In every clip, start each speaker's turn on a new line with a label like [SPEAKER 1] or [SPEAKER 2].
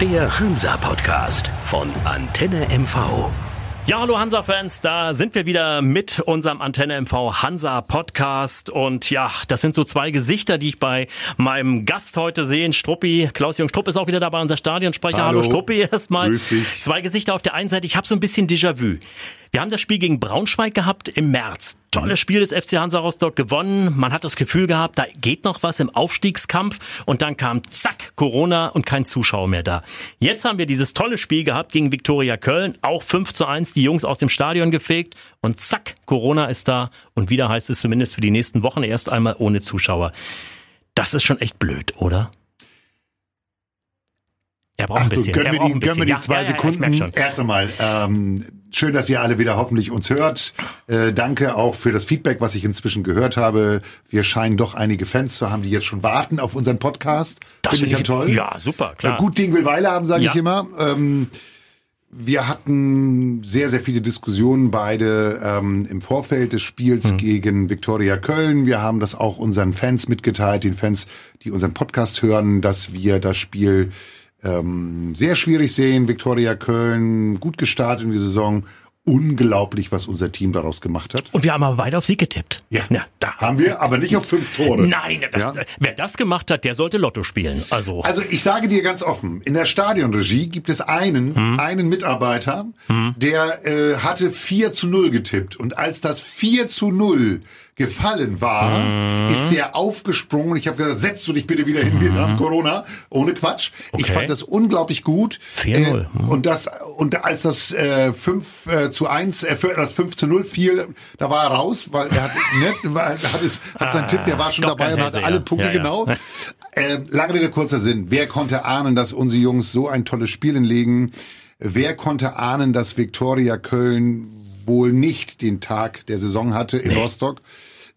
[SPEAKER 1] Der Hansa-Podcast von Antenne MV.
[SPEAKER 2] Ja, hallo Hansa-Fans, da sind wir wieder mit unserem Antenne MV Hansa-Podcast. Und ja, das sind so zwei Gesichter, die ich bei meinem Gast heute sehe. Struppi, Klaus-Jürgen Strupp ist auch wieder dabei, unser Stadionsprecher. Hallo, hallo Struppi erstmal. Zwei Gesichter auf der einen Seite. Ich habe so ein bisschen Déjà-vu. Wir haben das Spiel gegen Braunschweig gehabt im März. Tolles Spiel des FC Hansa Rostock gewonnen. Man hat das Gefühl gehabt, da geht noch was im Aufstiegskampf. Und dann kam zack, Corona und kein Zuschauer mehr da. Jetzt haben wir dieses tolle Spiel gehabt gegen Viktoria Köln. Auch 5 zu 1 die Jungs aus dem Stadion gefegt. Und zack, Corona ist da. Und wieder heißt es zumindest für die nächsten Wochen erst einmal ohne Zuschauer. Das ist schon echt blöd, oder?
[SPEAKER 3] Er braucht Ach, ein bisschen. Gönn mir die, gönn mir die zwei ja, ja, Sekunden. Erst einmal, ähm, schön, dass ihr alle wieder hoffentlich uns hört. Äh, danke auch für das Feedback, was ich inzwischen gehört habe. Wir scheinen doch einige Fans zu haben, die jetzt schon warten auf unseren Podcast.
[SPEAKER 2] Das finde ich ja toll. Ja, super, klar.
[SPEAKER 3] Äh, gut Ding will Weile haben, sage ja. ich immer. Ähm, wir hatten sehr, sehr viele Diskussionen beide ähm, im Vorfeld des Spiels mhm. gegen Viktoria Köln. Wir haben das auch unseren Fans mitgeteilt, den Fans, die unseren Podcast hören, dass wir das Spiel ähm, sehr schwierig sehen. Viktoria Köln gut gestartet in die Saison. Unglaublich, was unser Team daraus gemacht hat.
[SPEAKER 2] Und wir haben aber beide auf Sieg getippt.
[SPEAKER 3] Ja, ja da haben wir, aber nicht auf fünf Tore.
[SPEAKER 2] Nein, das, ja? wer das gemacht hat, der sollte Lotto spielen. Also,
[SPEAKER 3] also ich sage dir ganz offen: In der Stadionregie gibt es einen, hm. einen Mitarbeiter, hm. der äh, hatte 4 zu 0 getippt. Und als das 4 zu 0 gefallen war, mhm. ist der aufgesprungen. Ich habe gesagt, setz du dich bitte wieder hin, mhm. wir haben Corona, ohne Quatsch. Okay. Ich fand das unglaublich gut.
[SPEAKER 2] 4-0. Äh,
[SPEAKER 3] mhm. und das und als das äh, 5 äh, zu 1, äh, das 5 zu 0 fiel, da war er raus, weil er hat, ne, hat, es, hat sein ah, Tipp, der war schon dabei und hatte alle Punkte ja, ja. genau. Äh, lange Rede, kurzer Sinn. Wer konnte ahnen, dass unsere Jungs so ein tolles Spiel hinlegen? Wer konnte ahnen, dass Viktoria Köln wohl nicht den Tag der Saison hatte in nee. Rostock?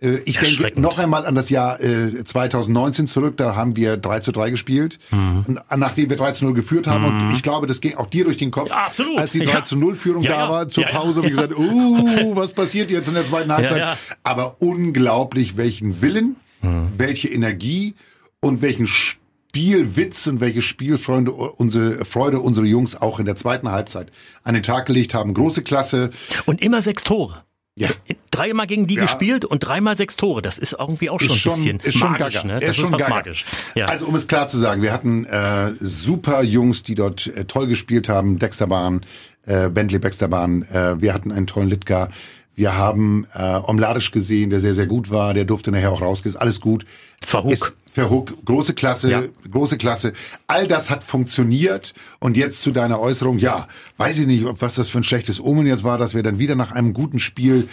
[SPEAKER 3] Äh, ich denke noch einmal an das Jahr 2019 äh, zurück, da haben wir 3 zu 3 gespielt, mhm. nachdem wir 3 zu 0 geführt haben. Mhm. Und ich glaube, das ging auch dir durch den Kopf, ja, absolut. als die 3 zu 0 Führung ja, da war, zur Pause, ja. wie gesagt, uh, was passiert jetzt in der zweiten Halbzeit? Aber unglaublich, welchen Willen, mhm. welche Energie und welchen Spielwitz und welche Spielfreunde unsere Freude unsere Jungs auch in der zweiten Halbzeit an den Tag gelegt haben. Große Klasse.
[SPEAKER 2] Und immer sechs Tore. Ja. Dreimal gegen die ja. gespielt und dreimal sechs Tore. Das ist irgendwie auch schon, ist schon ein bisschen ist magisch. Schon ne? Das ist, schon ist was gaga. magisch.
[SPEAKER 3] Ja. Also um es klar zu sagen, wir hatten äh, super Jungs, die dort äh, toll gespielt haben. Dexterbahn, äh, Bentley Baxterbahn. Äh, wir hatten einen tollen Litka. Wir haben äh, Omladisch gesehen, der sehr, sehr gut war. Der durfte nachher auch rausgehen. Alles gut.
[SPEAKER 2] Verhook.
[SPEAKER 3] Verhook, große Klasse, ja. große Klasse. All das hat funktioniert. Und jetzt zu deiner Äußerung, ja, weiß ich nicht, ob was das für ein schlechtes Omen jetzt war, dass wir dann wieder nach einem guten Spiel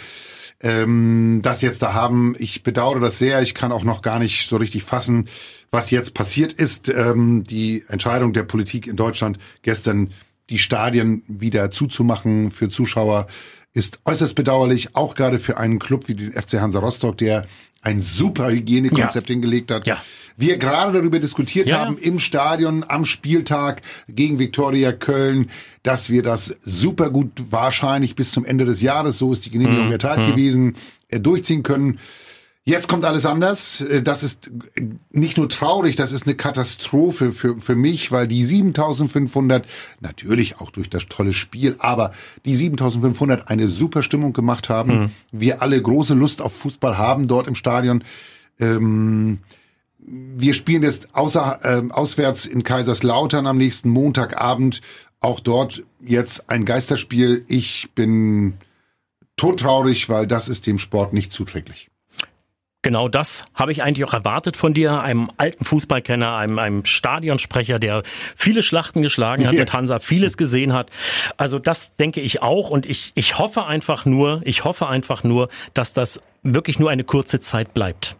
[SPEAKER 3] ähm, das jetzt da haben. Ich bedauere das sehr. Ich kann auch noch gar nicht so richtig fassen, was jetzt passiert ist. Ähm, die Entscheidung der Politik in Deutschland gestern, die Stadien wieder zuzumachen für Zuschauer, ist äußerst bedauerlich, auch gerade für einen Club wie den FC Hansa Rostock, der ein super Hygienekonzept ja. hingelegt hat. Ja. Wir gerade darüber diskutiert ja, haben im Stadion am Spieltag gegen Viktoria Köln, dass wir das super gut wahrscheinlich bis zum Ende des Jahres, so ist die Genehmigung mhm. erteilt mhm. gewesen, äh, durchziehen können. Jetzt kommt alles anders. Äh, das ist nicht nur traurig, das ist eine Katastrophe für, für mich, weil die 7500, natürlich auch durch das tolle Spiel, aber die 7500 eine super Stimmung gemacht haben. Mhm. Wir alle große Lust auf Fußball haben dort im Stadion. Ähm, wir spielen jetzt außer, äh, auswärts in Kaiserslautern am nächsten Montagabend. Auch dort jetzt ein Geisterspiel. Ich bin todtraurig, weil das ist dem Sport nicht zuträglich.
[SPEAKER 2] Genau das habe ich eigentlich auch erwartet von dir, einem alten Fußballkenner, einem, einem Stadionsprecher, der viele Schlachten geschlagen hat mit Hansa, vieles gesehen hat. Also das denke ich auch und ich, ich hoffe einfach nur, ich hoffe einfach nur, dass das wirklich nur eine kurze Zeit bleibt.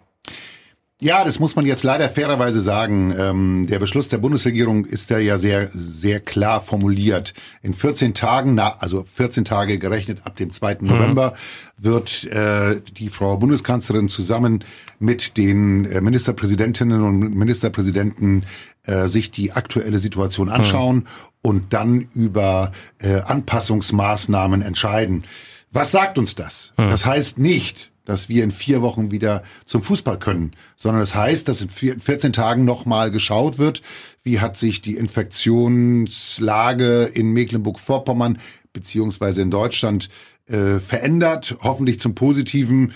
[SPEAKER 3] Ja, das muss man jetzt leider fairerweise sagen. Ähm, der Beschluss der Bundesregierung ist da ja sehr, sehr klar formuliert. In 14 Tagen, na, also 14 Tage gerechnet ab dem 2. Mhm. November, wird äh, die Frau Bundeskanzlerin zusammen mit den äh, Ministerpräsidentinnen und Ministerpräsidenten äh, sich die aktuelle Situation mhm. anschauen mhm. und dann über äh, Anpassungsmaßnahmen entscheiden. Was sagt uns das? Hm. Das heißt nicht, dass wir in vier Wochen wieder zum Fußball können, sondern das heißt, dass in 14 Tagen nochmal geschaut wird, wie hat sich die Infektionslage in Mecklenburg-Vorpommern beziehungsweise in Deutschland äh, verändert, hoffentlich zum Positiven.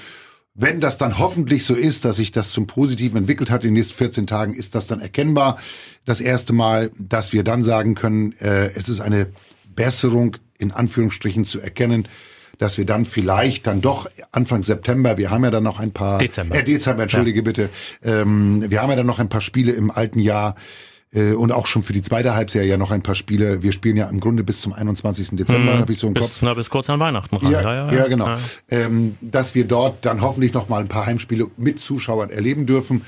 [SPEAKER 3] Wenn das dann hoffentlich so ist, dass sich das zum Positiven entwickelt hat in den nächsten 14 Tagen, ist das dann erkennbar. Das erste Mal, dass wir dann sagen können, äh, es ist eine Besserung in Anführungsstrichen zu erkennen dass wir dann vielleicht dann doch Anfang September, wir haben ja dann noch ein paar
[SPEAKER 2] Dezember,
[SPEAKER 3] äh, Dezember, entschuldige ja. bitte, ähm, wir haben ja dann noch ein paar Spiele im alten Jahr äh, und auch schon für die zweite Halbserie ja noch ein paar Spiele. Wir spielen ja im Grunde bis zum 21. Dezember, hm, habe ich so im
[SPEAKER 2] bis,
[SPEAKER 3] Kopf.
[SPEAKER 2] Na, bis kurz an Weihnachten.
[SPEAKER 3] Ja, ja, ja, ja genau. Ähm, dass wir dort dann hoffentlich noch mal ein paar Heimspiele mit Zuschauern erleben dürfen.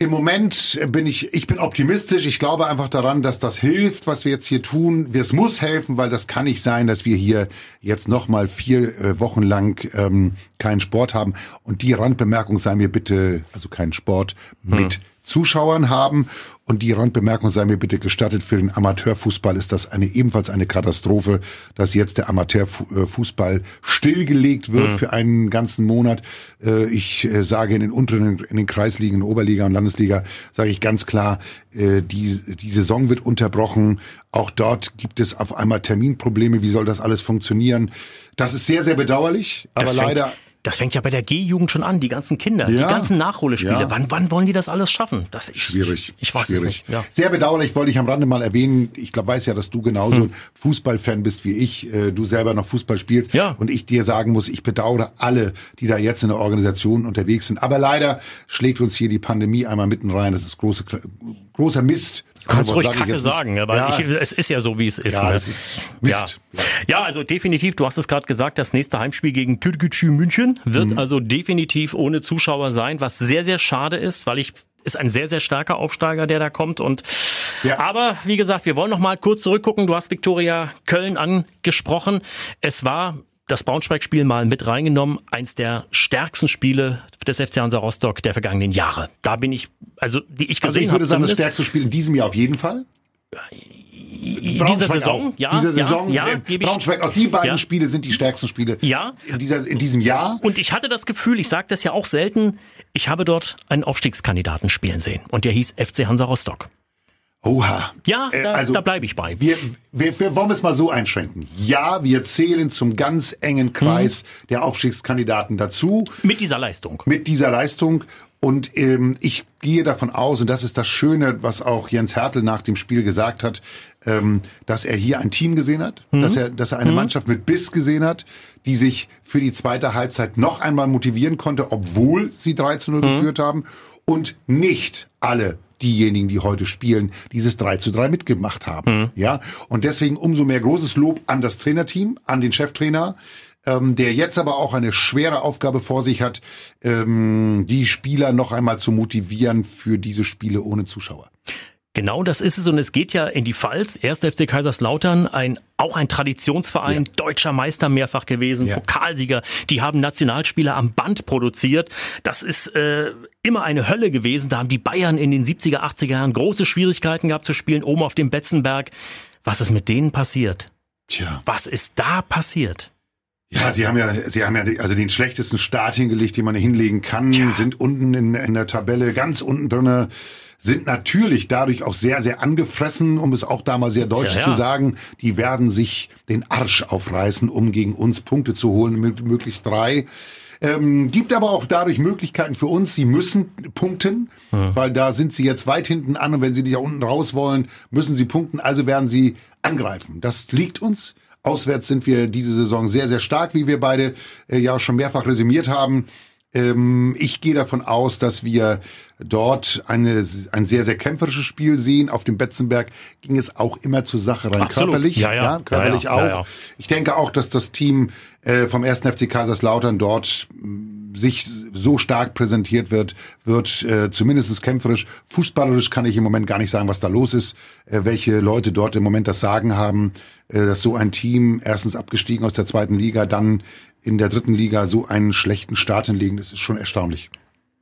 [SPEAKER 3] Im Moment bin ich, ich bin optimistisch. Ich glaube einfach daran, dass das hilft, was wir jetzt hier tun. Es muss helfen, weil das kann nicht sein, dass wir hier jetzt noch mal vier äh, Wochen lang ähm, keinen Sport haben. Und die Randbemerkung sei mir bitte, also keinen Sport mit hm. Zuschauern haben. Und die Randbemerkung sei mir bitte gestattet, für den Amateurfußball ist das eine ebenfalls eine Katastrophe, dass jetzt der Amateurfußball stillgelegt wird mhm. für einen ganzen Monat. Äh, ich äh, sage in den unteren, in den Kreisligen, Oberliga und Landesliga, sage ich ganz klar, äh, die, die Saison wird unterbrochen. Auch dort gibt es auf einmal Terminprobleme. Wie soll das alles funktionieren? Das ist sehr, sehr bedauerlich, aber leider
[SPEAKER 2] das fängt ja bei der G-Jugend schon an, die ganzen Kinder, ja. die ganzen Nachholespiele. Ja. Wann, wann wollen die das alles schaffen? Das
[SPEAKER 3] ist schwierig.
[SPEAKER 2] Ich weiß
[SPEAKER 3] schwierig.
[SPEAKER 2] es nicht. Ja.
[SPEAKER 3] Sehr bedauerlich, wollte ich am Rande mal erwähnen. Ich glaube, weiß ja, dass du genauso hm. Fußballfan bist wie ich. Äh, du selber noch Fußball spielst.
[SPEAKER 2] Ja.
[SPEAKER 3] Und ich dir sagen muss, ich bedauere alle, die da jetzt in der Organisation unterwegs sind. Aber leider schlägt uns hier die Pandemie einmal mitten rein. Das ist große, großer Mist.
[SPEAKER 2] Du kannst ruhig Kacke sagen, aber ja, ich, es ist ja so, wie es ist.
[SPEAKER 3] Ja,
[SPEAKER 2] ne?
[SPEAKER 3] es ist Mist.
[SPEAKER 2] Ja. ja, also definitiv, du hast es gerade gesagt, das nächste Heimspiel gegen Türkgücü München wird mhm. also definitiv ohne Zuschauer sein, was sehr, sehr schade ist, weil ich ist ein sehr, sehr starker Aufsteiger, der da kommt. Und ja. aber wie gesagt, wir wollen noch mal kurz zurückgucken. Du hast Viktoria Köln angesprochen. Es war das Braunschweig-Spiel mal mit reingenommen. Eins der stärksten Spiele des FC Hansa Rostock der vergangenen Jahre. Da bin ich, also die ich gesehen habe. Also
[SPEAKER 3] ich würde sagen, das stärkste Spiel in diesem Jahr auf jeden Fall.
[SPEAKER 2] Diese Saison,
[SPEAKER 3] auch. ja, diese Saison, ja, ja äh, Braunschweig, auch die beiden ja. Spiele sind die stärksten Spiele
[SPEAKER 2] ja.
[SPEAKER 3] in, dieser, in diesem Jahr.
[SPEAKER 2] Und ich hatte das Gefühl, ich sage das ja auch selten, ich habe dort einen Aufstiegskandidaten spielen sehen und der hieß FC Hansa Rostock.
[SPEAKER 3] Oha.
[SPEAKER 2] Ja, äh, da, also, da bleibe ich bei.
[SPEAKER 3] Wir, wir, wir wollen es mal so einschränken. Ja, wir zählen zum ganz engen Kreis hm. der Aufstiegskandidaten dazu.
[SPEAKER 2] Mit dieser Leistung.
[SPEAKER 3] Mit dieser Leistung. Und ähm, ich gehe davon aus, und das ist das Schöne, was auch Jens Hertel nach dem Spiel gesagt hat, ähm, dass er hier ein Team gesehen hat, mhm. dass er, dass er eine mhm. Mannschaft mit Biss gesehen hat, die sich für die zweite Halbzeit noch einmal motivieren konnte, obwohl sie 3 zu 0 mhm. geführt haben und nicht alle diejenigen, die heute spielen, dieses 3 zu 3 mitgemacht haben. Mhm. Ja, und deswegen umso mehr großes Lob an das Trainerteam, an den Cheftrainer, ähm, der jetzt aber auch eine schwere Aufgabe vor sich hat, ähm, die Spieler noch einmal zu motivieren für diese Spiele ohne Zuschauer.
[SPEAKER 2] Genau das ist es und es geht ja in die Pfalz. Erst FC Kaiserslautern, ein, auch ein Traditionsverein, ja. deutscher Meister mehrfach gewesen, ja. Pokalsieger. Die haben Nationalspieler am Band produziert. Das ist äh, immer eine Hölle gewesen. Da haben die Bayern in den 70er, 80er Jahren große Schwierigkeiten gehabt zu spielen, oben auf dem Betzenberg. Was ist mit denen passiert?
[SPEAKER 3] Tja.
[SPEAKER 2] Was ist da passiert?
[SPEAKER 3] Ja, sie haben ja, sie haben ja also den schlechtesten Start hingelegt, den man hinlegen kann, Tja. sind unten in, in der Tabelle ganz unten drinne, sind natürlich dadurch auch sehr, sehr angefressen, um es auch da mal sehr deutsch ja, ja. zu sagen. Die werden sich den Arsch aufreißen, um gegen uns Punkte zu holen, möglichst drei. Ähm, gibt aber auch dadurch Möglichkeiten für uns. Sie müssen punkten, mhm. weil da sind sie jetzt weit hinten an und wenn sie da unten raus wollen, müssen sie punkten. Also werden sie angreifen. Das liegt uns. Auswärts sind wir diese Saison sehr, sehr stark, wie wir beide äh, ja schon mehrfach resümiert haben. Ähm, ich gehe davon aus, dass wir dort eine, ein sehr, sehr kämpferisches Spiel sehen. Auf dem Betzenberg ging es auch immer zur Sache rein. Absolut. Körperlich, ja, ja. ja körperlich ja, ja. auch. Ich denke auch, dass das Team äh, vom ersten FC Kaiserslautern dort sich so stark präsentiert wird, wird äh, zumindest kämpferisch. Fußballerisch kann ich im Moment gar nicht sagen, was da los ist, äh, welche Leute dort im Moment das Sagen haben, äh, dass so ein Team erstens abgestiegen aus der zweiten Liga, dann in der dritten Liga so einen schlechten Start hinlegen, das ist schon erstaunlich.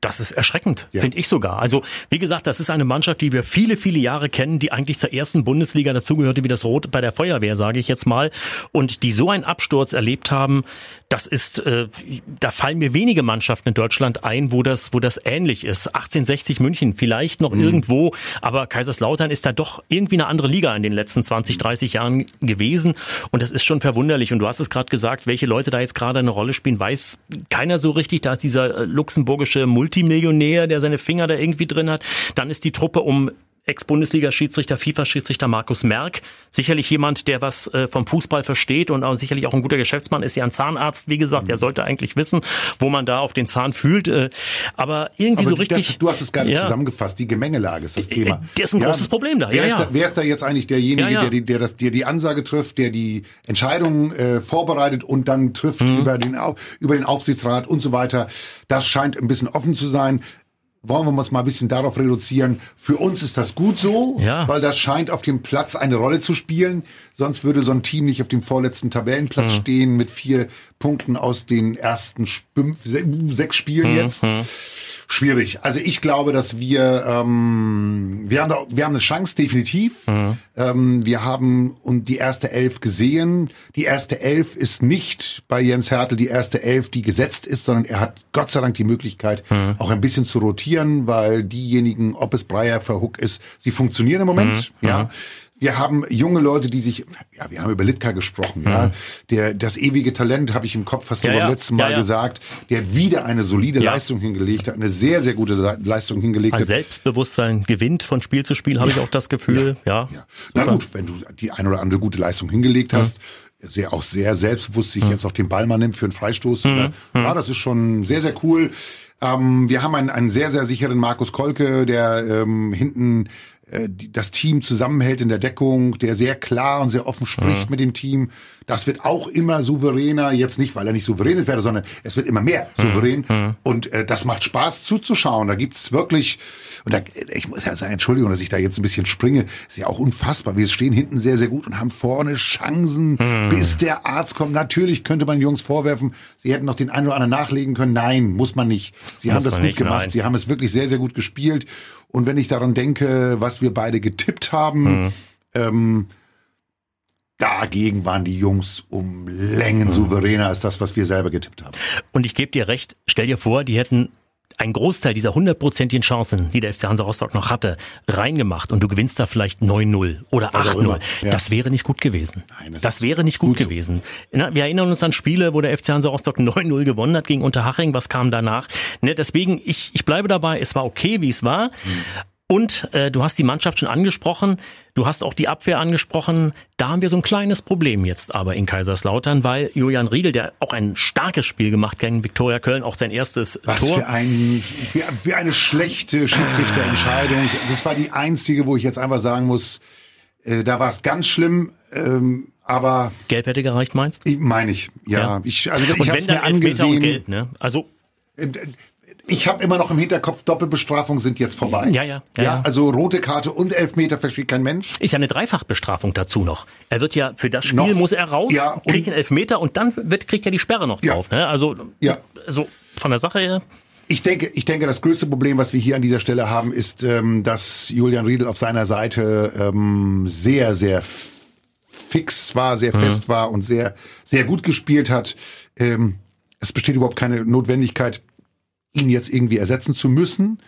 [SPEAKER 2] Das ist erschreckend, ja. finde ich sogar. Also, wie gesagt, das ist eine Mannschaft, die wir viele, viele Jahre kennen, die eigentlich zur ersten Bundesliga dazugehörte, wie das Rot bei der Feuerwehr, sage ich jetzt mal. Und die so einen Absturz erlebt haben, das ist, äh, da fallen mir wenige Mannschaften in Deutschland ein, wo das, wo das ähnlich ist. 1860 München vielleicht noch mhm. irgendwo, aber Kaiserslautern ist da doch irgendwie eine andere Liga in den letzten 20, 30 Jahren gewesen. Und das ist schon verwunderlich. Und du hast es gerade gesagt, welche Leute da jetzt gerade eine Rolle spielen, weiß keiner so richtig. Da ist dieser äh, luxemburgische Multimillionär, der seine Finger da irgendwie drin hat. Dann ist die Truppe um Ex-Bundesliga-Schiedsrichter, FIFA-Schiedsrichter Markus Merck. Sicherlich jemand, der was äh, vom Fußball versteht und auch sicherlich auch ein guter Geschäftsmann ist ja ein Zahnarzt, wie gesagt, der sollte eigentlich wissen, wo man da auf den Zahn fühlt. Äh, aber irgendwie aber so richtig.
[SPEAKER 3] Das, du hast es gerade ja. zusammengefasst, die Gemengelage ist das Thema.
[SPEAKER 2] Das ist ein ja, großes Problem da.
[SPEAKER 3] Wer, ja, ist da, wer ist da jetzt eigentlich derjenige, Der, die, der, das, der die Ansage trifft, der die Entscheidung äh, vorbereitet und dann trifft mhm. über, den, über den Aufsichtsrat und so weiter? Das scheint ein bisschen offen zu sein wollen wir uns mal ein bisschen darauf reduzieren. Für uns ist das gut so, ja. weil das scheint auf dem Platz eine Rolle zu spielen. Sonst würde so ein Team nicht auf dem vorletzten Tabellenplatz mhm. stehen mit vier Punkten aus den ersten fünf, sechs Spielen mhm. jetzt. Mhm schwierig. Also ich glaube, dass wir ähm, wir haben da, wir haben eine Chance definitiv. Mhm. Ähm, wir haben und die erste Elf gesehen. Die erste Elf ist nicht bei Jens Hertel die erste Elf, die gesetzt ist, sondern er hat Gott sei Dank die Möglichkeit, mhm. auch ein bisschen zu rotieren, weil diejenigen, ob es Breyer, Verhook ist, sie funktionieren im Moment. Mhm. Ja. Mhm. Wir haben junge Leute, die sich, ja, wir haben über Litka gesprochen, mhm. ja. Der, das ewige Talent habe ich im Kopf fast ja, beim ja. letzten Mal ja, gesagt, der wieder eine solide Leistung hingelegt hat, eine sehr, sehr gute Leistung hingelegt hat.
[SPEAKER 2] Ein Selbstbewusstsein gewinnt von Spiel zu Spiel, habe ich auch das Gefühl, ja. ja.
[SPEAKER 3] Na gut, wenn du die eine oder andere gute Leistung hingelegt mhm. hast, sehr, auch sehr selbstbewusst sich mhm. jetzt auch den Ball mal nimmt für einen Freistoß, mhm. oder, mhm. ja, das ist schon sehr, sehr cool. Ähm, wir haben einen, einen sehr, sehr sicheren Markus Kolke, der ähm, hinten das Team zusammenhält in der Deckung, der sehr klar und sehr offen spricht mhm. mit dem Team. Das wird auch immer souveräner, jetzt nicht, weil er nicht souverän ist, sondern es wird immer mehr souverän. Mhm. Und äh, das macht Spaß zuzuschauen. Da gibt's wirklich, und da, ich muss ja sagen, Entschuldigung, dass ich da jetzt ein bisschen springe, ist ja auch unfassbar. Wir stehen hinten sehr, sehr gut und haben vorne Chancen, mhm. bis der Arzt kommt. Natürlich könnte man Jungs vorwerfen, sie hätten noch den einen oder anderen nachlegen können. Nein, muss man nicht. Sie muss haben das gut nicht, gemacht. Nein. Sie haben es wirklich sehr, sehr gut gespielt. Und wenn ich daran denke, was wir beide getippt haben, mhm. ähm, dagegen waren die Jungs um Längen mhm. souveräner als das, was wir selber getippt haben.
[SPEAKER 2] Und ich gebe dir recht, stell dir vor, die hätten ein Großteil dieser hundertprozentigen Chancen, die der FC Hansa Rostock noch hatte, reingemacht und du gewinnst da vielleicht 9-0 oder 8-0. Ja. Das wäre nicht gut gewesen. Nein, das, das wäre nicht gut, gut gewesen. So. Wir erinnern uns an Spiele, wo der FC Hansa Rostock 9-0 gewonnen hat gegen Unterhaching. Was kam danach? Ne, deswegen, ich, ich bleibe dabei, es war okay, wie es war. Mhm. Und äh, du hast die Mannschaft schon angesprochen, du hast auch die Abwehr angesprochen. Da haben wir so ein kleines Problem jetzt aber in Kaiserslautern, weil Julian Riedel, der auch ein starkes Spiel gemacht gegen Viktoria Köln, auch sein erstes
[SPEAKER 3] Was
[SPEAKER 2] Tor.
[SPEAKER 3] Für, ein, für, für eine schlechte Schiedsrichterentscheidung. Das war die einzige, wo ich jetzt einfach sagen muss, äh, da war es ganz schlimm. Ähm, aber
[SPEAKER 2] Gelb hätte gereicht, meinst?
[SPEAKER 3] Meine ich, ja. ja. Ich, also ich habe mir
[SPEAKER 2] angesehen. Gelb, ne? Also
[SPEAKER 3] äh, ich habe immer noch im Hinterkopf, Doppelbestrafung sind jetzt vorbei.
[SPEAKER 2] Ja, ja, ja. ja
[SPEAKER 3] also rote Karte und Elfmeter versteht kein Mensch.
[SPEAKER 2] Ist ja eine Dreifachbestrafung dazu noch. Er wird ja für das Spiel noch, muss er raus, ja, kriegt einen Elfmeter und dann wird, kriegt er die Sperre noch drauf. Ja. Ne? Also, ja. so von der Sache her.
[SPEAKER 3] Ich denke, ich denke, das größte Problem, was wir hier an dieser Stelle haben, ist, ähm, dass Julian Riedel auf seiner Seite ähm, sehr, sehr fix war, sehr mhm. fest war und sehr, sehr gut gespielt hat. Ähm, es besteht überhaupt keine Notwendigkeit, ihn jetzt irgendwie ersetzen zu müssen.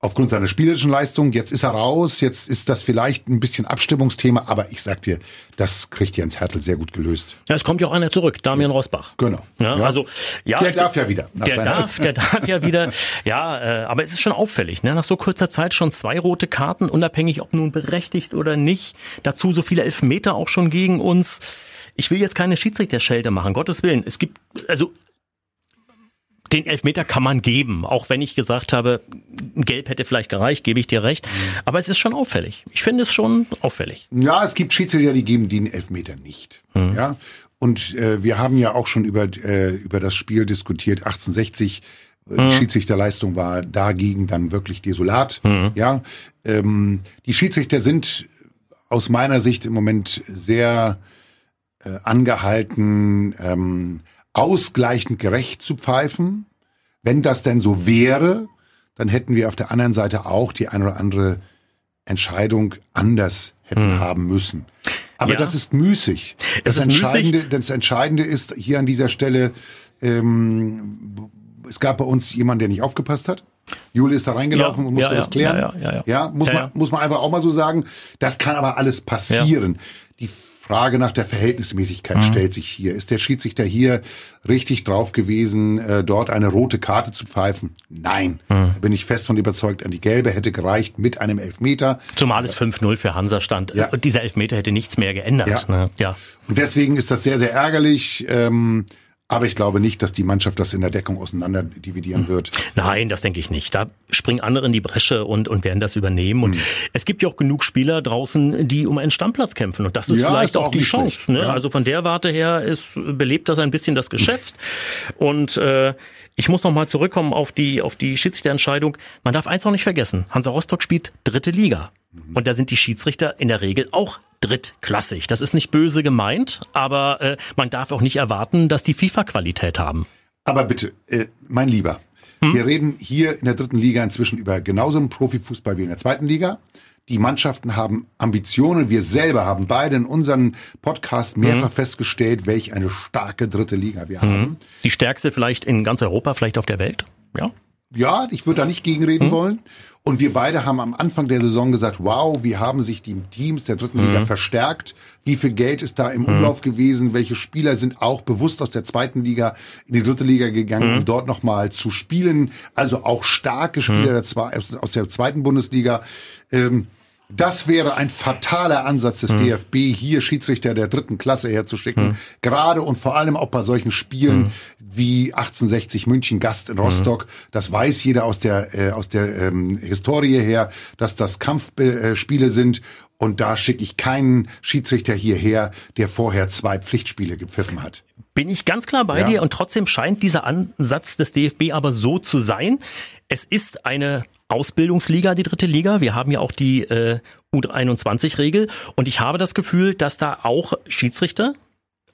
[SPEAKER 3] Aufgrund seiner spielerischen Leistung, jetzt ist er raus, jetzt ist das vielleicht ein bisschen Abstimmungsthema, aber ich sag dir, das kriegt Jens Hertel sehr gut gelöst.
[SPEAKER 2] Ja, es kommt ja auch einer zurück, Damian Rosbach.
[SPEAKER 3] Genau.
[SPEAKER 2] Ja, ja. Also, ja,
[SPEAKER 3] der darf ja wieder.
[SPEAKER 2] Der darf, der darf ja wieder. Ja, äh, aber es ist schon auffällig, ne? nach so kurzer Zeit schon zwei rote Karten, unabhängig ob nun berechtigt oder nicht. Dazu so viele Elfmeter auch schon gegen uns. Ich will jetzt keine Schiedsrichterschelte machen, Gottes Willen. Es gibt, also den Elfmeter kann man geben, auch wenn ich gesagt habe, Gelb hätte vielleicht gereicht, gebe ich dir recht. Aber es ist schon auffällig. Ich finde es schon auffällig.
[SPEAKER 3] Ja, es gibt Schiedsrichter, die geben den Elfmeter nicht. Mhm. Ja. Und äh, wir haben ja auch schon über, äh, über das Spiel diskutiert, 1860. Äh, die mhm. Schiedsrichterleistung war dagegen dann wirklich desolat. Mhm. Ja, ähm, die Schiedsrichter sind aus meiner Sicht im Moment sehr äh, angehalten, ähm, ausgleichend gerecht zu pfeifen. wenn das denn so wäre, dann hätten wir auf der anderen Seite auch die ein oder andere Entscheidung anders hätten hm. haben müssen. Aber ja. das ist müßig. Das, das Entscheidende, müßig. das Entscheidende ist hier an dieser Stelle, ähm, es gab bei uns jemanden, der nicht aufgepasst hat. Jule ist da reingelaufen ja, und musste ja, das klären. Ja. muss man muss man einfach auch mal so sagen. Das kann aber alles passieren. Die Frage nach der Verhältnismäßigkeit mhm. stellt sich hier. Ist der Schiedsrichter hier richtig drauf gewesen, äh, dort eine rote Karte zu pfeifen? Nein. Mhm. Da bin ich fest von überzeugt. An die gelbe hätte gereicht mit einem Elfmeter.
[SPEAKER 2] Zumal es 5-0 für Hansa stand. Ja. Und dieser Elfmeter hätte nichts mehr geändert. Ja. Ne? ja.
[SPEAKER 3] Und deswegen ist das sehr, sehr ärgerlich. Ähm, aber ich glaube nicht, dass die Mannschaft das in der Deckung auseinander dividieren hm. wird.
[SPEAKER 2] Nein, das denke ich nicht. Da springen andere in die Bresche und, und werden das übernehmen. Und mhm. es gibt ja auch genug Spieler draußen, die um einen Stammplatz kämpfen. Und das ist ja, vielleicht ist auch, auch die Chance. Ne? Ja. Also von der Warte her ist, belebt das ein bisschen das Geschäft. und äh, ich muss noch mal zurückkommen auf die, auf die Schiedsrichterentscheidung. Man darf eins noch nicht vergessen. Hansa Rostock spielt dritte Liga. Mhm. Und da sind die Schiedsrichter in der Regel auch drittklassig. Das ist nicht böse gemeint, aber äh, man darf auch nicht erwarten, dass die FIFA-Qualität haben.
[SPEAKER 3] Aber bitte, äh, mein Lieber, hm? wir reden hier in der dritten Liga inzwischen über genauso einen Profifußball wie in der zweiten Liga. Die Mannschaften haben Ambitionen. Wir selber haben beide in unseren Podcast mehrfach mhm. festgestellt, welch eine starke dritte Liga wir mhm. haben.
[SPEAKER 2] Die stärkste vielleicht in ganz Europa, vielleicht auf der Welt. Ja.
[SPEAKER 3] Ja, ich würde da nicht gegenreden mhm. wollen. Und wir beide haben am Anfang der Saison gesagt, wow, wie haben sich die Teams der dritten Liga mhm. verstärkt? Wie viel Geld ist da im mhm. Umlauf gewesen? Welche Spieler sind auch bewusst aus der zweiten Liga in die dritte Liga gegangen, um mhm. dort nochmal zu spielen? Also auch starke Spieler mhm. aus der zweiten Bundesliga. Ähm, das wäre ein fataler Ansatz des mhm. DFB, hier Schiedsrichter der dritten Klasse herzuschicken. Mhm. Gerade und vor allem auch bei solchen Spielen mhm. wie 1860 München Gast in Rostock. Das weiß jeder aus der, äh, aus der ähm, Historie her, dass das Kampfspiele sind. Und da schicke ich keinen Schiedsrichter hierher, der vorher zwei Pflichtspiele gepfiffen hat.
[SPEAKER 2] Bin ich ganz klar bei ja. dir und trotzdem scheint dieser Ansatz des DFB aber so zu sein. Es ist eine Ausbildungsliga, die dritte Liga. Wir haben ja auch die äh, U21-Regel. Und ich habe das Gefühl, dass da auch Schiedsrichter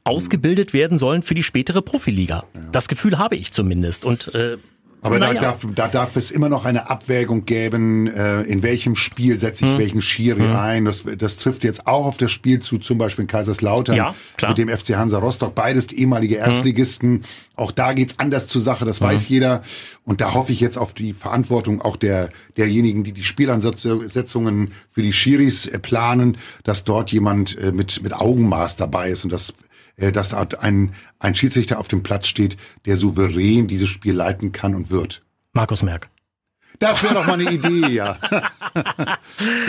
[SPEAKER 2] ausgebildet werden sollen für die spätere Profiliga. Ja. Das Gefühl habe ich zumindest. Und äh,
[SPEAKER 3] aber naja. da, darf, da darf es immer noch eine Abwägung geben, äh, in welchem Spiel setze ich hm. welchen Schiri hm. ein. Das, das trifft jetzt auch auf das Spiel zu, zum Beispiel in Kaiserslautern ja, mit dem FC Hansa Rostock. Beides ehemalige hm. Erstligisten. Hm. Auch da geht's anders zur Sache, das hm. weiß jeder. Und da hoffe ich jetzt auf die Verantwortung auch der derjenigen, die die Spielansetzungen für die Schiris äh, planen, dass dort jemand äh, mit, mit Augenmaß dabei ist und das dass ein, ein Schiedsrichter auf dem Platz steht, der souverän dieses Spiel leiten kann und wird.
[SPEAKER 2] Markus Merck.
[SPEAKER 3] Das wäre doch mal eine Idee, ja.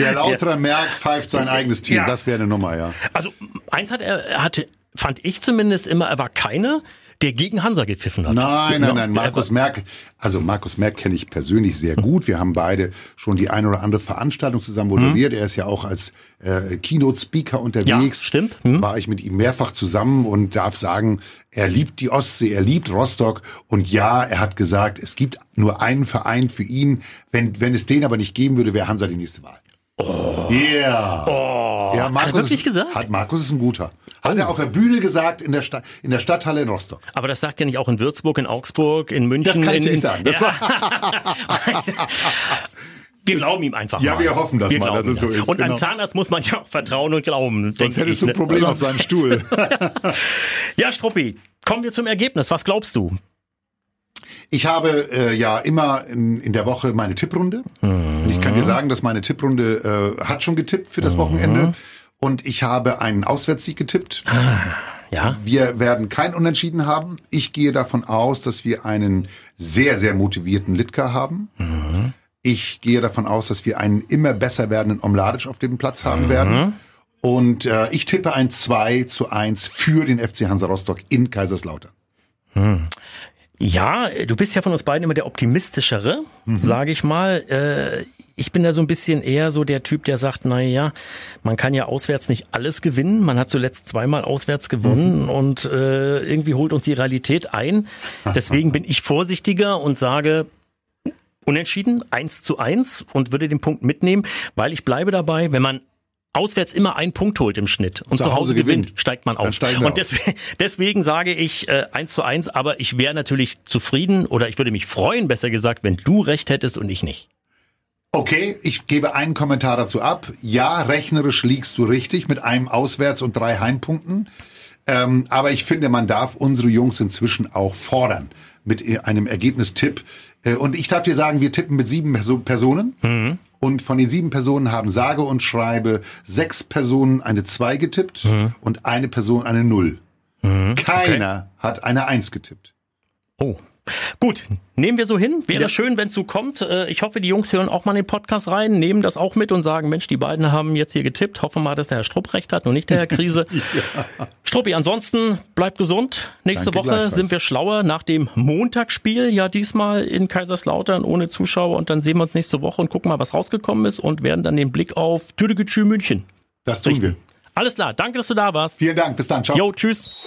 [SPEAKER 3] Der lautere ja. Merck pfeift sein eigenes Team. Ja. Das wäre eine Nummer, ja.
[SPEAKER 2] Also eins hat er, er hatte, fand ich zumindest immer, er war keine der gegen Hansa gepfiffen hat.
[SPEAKER 3] Nein, nein, nein. Markus Merck, also Markus Merck kenne ich persönlich sehr gut. Wir haben beide schon die eine oder andere Veranstaltung zusammen moderiert. Mhm. Er ist ja auch als äh, Keynote-Speaker unterwegs. Ja,
[SPEAKER 2] stimmt.
[SPEAKER 3] Mhm. War ich mit ihm mehrfach zusammen und darf sagen, er liebt die Ostsee, er liebt Rostock und ja, er hat gesagt, es gibt nur einen Verein für ihn. Wenn, wenn es den aber nicht geben würde, wäre Hansa die nächste Wahl.
[SPEAKER 2] Oh.
[SPEAKER 3] Yeah.
[SPEAKER 2] Oh.
[SPEAKER 3] Ja, Markus, hat er wirklich gesagt? Hat, Markus ist ein guter. Hat oh. er auf der Bühne gesagt in der, Sta in der Stadthalle in Rostock.
[SPEAKER 2] Aber das sagt er nicht auch in Würzburg, in Augsburg, in München.
[SPEAKER 3] Das kann
[SPEAKER 2] ich
[SPEAKER 3] in, nicht sagen. Ja.
[SPEAKER 2] wir glauben ihm einfach
[SPEAKER 3] ja,
[SPEAKER 2] mal.
[SPEAKER 3] Ja, wir hoffen das wir mal, dass es so ist.
[SPEAKER 2] Und genau. einem Zahnarzt muss man ja auch vertrauen und glauben.
[SPEAKER 3] Sonst hättest du ein ne? Problem auf seinem Stuhl.
[SPEAKER 2] ja, Struppi, kommen wir zum Ergebnis. Was glaubst du?
[SPEAKER 3] Ich habe äh, ja immer in, in der Woche meine Tipprunde. Mhm. Und ich kann dir sagen, dass meine Tipprunde äh, hat schon getippt für das mhm. Wochenende. Und ich habe einen Auswärtssieg getippt.
[SPEAKER 2] Ah, ja.
[SPEAKER 3] Wir werden kein Unentschieden haben. Ich gehe davon aus, dass wir einen sehr, sehr motivierten Litka haben. Mhm. Ich gehe davon aus, dass wir einen immer besser werdenden Omladic auf dem Platz haben mhm. werden. Und äh, ich tippe ein 2 zu 1 für den FC Hansa Rostock in Kaiserslautern.
[SPEAKER 2] Mhm. Ja, du bist ja von uns beiden immer der optimistischere, mhm. sage ich mal. Äh, ich bin da so ein bisschen eher so der Typ, der sagt, na ja, man kann ja auswärts nicht alles gewinnen. Man hat zuletzt zweimal auswärts gewonnen mhm. und äh, irgendwie holt uns die Realität ein. Deswegen bin ich vorsichtiger und sage, unentschieden, eins zu eins und würde den Punkt mitnehmen, weil ich bleibe dabei, wenn man auswärts immer einen Punkt holt im Schnitt und zu, zu Hause, Hause gewinnt, gewinnt, steigt man auf. Und deswegen, deswegen sage ich äh, 1 zu 1, aber ich wäre natürlich zufrieden oder ich würde mich freuen, besser gesagt, wenn du recht hättest und ich nicht.
[SPEAKER 3] Okay, ich gebe einen Kommentar dazu ab. Ja, rechnerisch liegst du richtig mit einem Auswärts- und drei Heimpunkten. Ähm, aber ich finde, man darf unsere Jungs inzwischen auch fordern mit einem Ergebnistipp. Äh, und ich darf dir sagen, wir tippen mit sieben Personen. Mhm. Und von den sieben Personen haben sage und schreibe sechs Personen eine zwei getippt mhm. und eine Person eine null. Mhm. Keiner okay. hat eine eins getippt.
[SPEAKER 2] Oh. Gut, nehmen wir so hin. Wäre ja. schön, wenn es so kommt. Äh, ich hoffe, die Jungs hören auch mal in den Podcast rein, nehmen das auch mit und sagen, Mensch, die beiden haben jetzt hier getippt. Hoffen mal, dass der Herr Strupp recht hat und nicht der Herr Krise. ja. Struppi, ansonsten bleibt gesund. Nächste Danke Woche sind wir schlauer nach dem Montagsspiel. Ja, diesmal in Kaiserslautern ohne Zuschauer. Und dann sehen wir uns nächste Woche und gucken mal, was rausgekommen ist und werden dann den Blick auf Türkgücü München.
[SPEAKER 3] Das tun richten. wir.
[SPEAKER 2] Alles klar. Danke, dass du da warst.
[SPEAKER 3] Vielen Dank. Bis dann. Ciao.
[SPEAKER 2] Jo, tschüss.